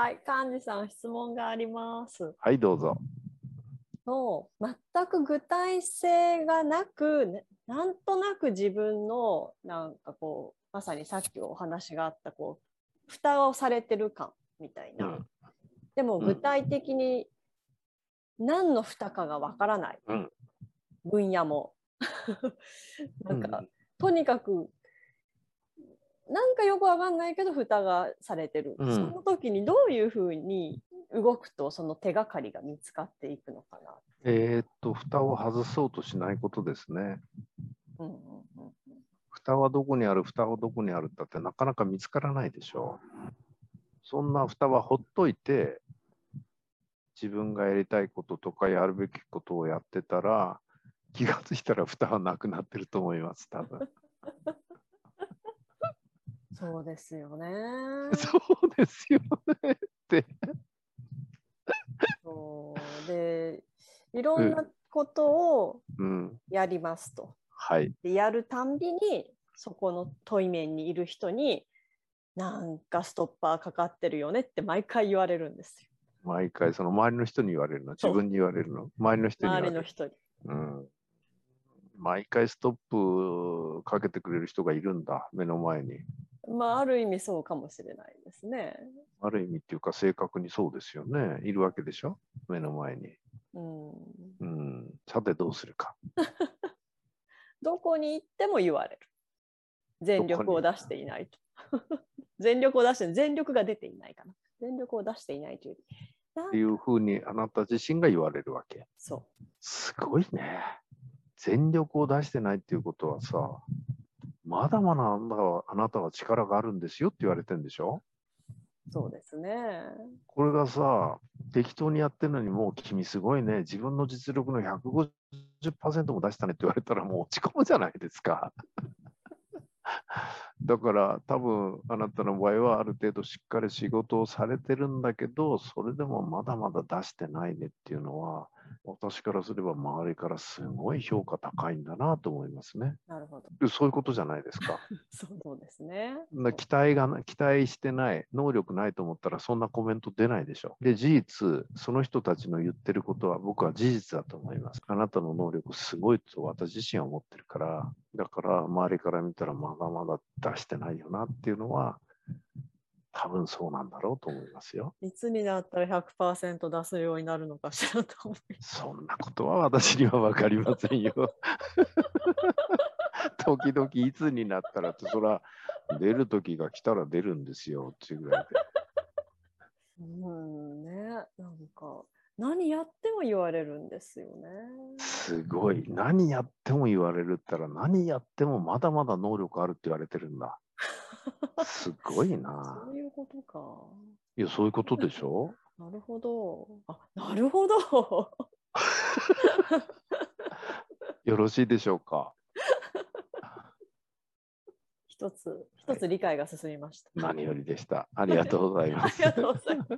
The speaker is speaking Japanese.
はい、幹事さん、質問があります。はい、どうぞ。そう全く具体性がなく、ねなんとなく自分の、なんかこう、まさにさっきお話があった、こう、蓋をされてる感みたいな。うんでもうん具体的に何の蓋かがわからない、うん分野も。なんか、うんとにかく、なんかよくわかんないけど、蓋がされてる。うんその時にどういうふうに動くと、その手がかりが見つかっていくのかな。えーっと、蓋を外そうとしないことですね。うんうんうん蓋はどこにある、蓋はどこにあるだってなかなか見つからないでしょう。そんな蓋はほっといて、自分がやりたいこととかやるべきことをやってたら、気がついたら蓋はなくなってると思います、多分。そうですよね。そうですよねって。そうで、いろんなことをうん。やりますと。はい。でやるたんびに、そこの問い面にいる人に、なんかストッパーかかってるよねって毎回言われるんですよ。毎回、その周りの人に言われるの、自分に言われるの、周りの人に言われる周りの人に。うん。毎回ストップかけてくれる人がいるんだ、目の前に。まあ、ある意味そうかもしれないですね。ある意味っていうか、正確にそうですよね。いるわけでしょ？目の前に。うん。うん。さて、どうするか。どこに行っても言われる。全力を出していないと。全力を出して、全力が出ていないかな。全力を出していないというっていうふうに、あなた自身が言われるわけ。そすごいね。全力を出してないっていうことはさ、まだまだあなたはあなたは力があるんですよって言われてるんでしょ？う。そうですね。これがさ、適当にやってるのにもう君すごいね、自分の実力の150%も出したねって言われたらもう落ち込むじゃないですか。だから多分あなたの場合はある程度しっかり仕事をされてるんだけど、それでもまだまだ出してないねっていうのは、私からすれば周りからすごい評価高いんだなと思いますね。なるほど。でそういうことじゃないですか。そうですね。な期待がな、期待してない、能力ないと思ったらそんなコメント出ないでしょ。で、事実、その人たちの言ってることは僕は事実だと思います。あなたの能力すごいと私自身は思ってるから、だから周りから見たらまだまだ出してないよなっていうのは、多分そうなんだろうと思いますよ。いつになったら100%出すようになるのかしらと思いそんなことは私には分かりませんよ。時々いつになったらって、そら出る時が来たら出るんですよっていうぐらいで。うんね、なんか何やっても言われるんですよね。すごい。何やっても言われるったら、何やってもまだまだ能力あるって言われてるんだ。すごいな そ。ういうことか。いや、そういうことでしょ？なるほど。あ、なるほど。よろしいでしょうか？一つ、一つ理解が進みました。何よりでした。ありがとうございますあり。がとうございます。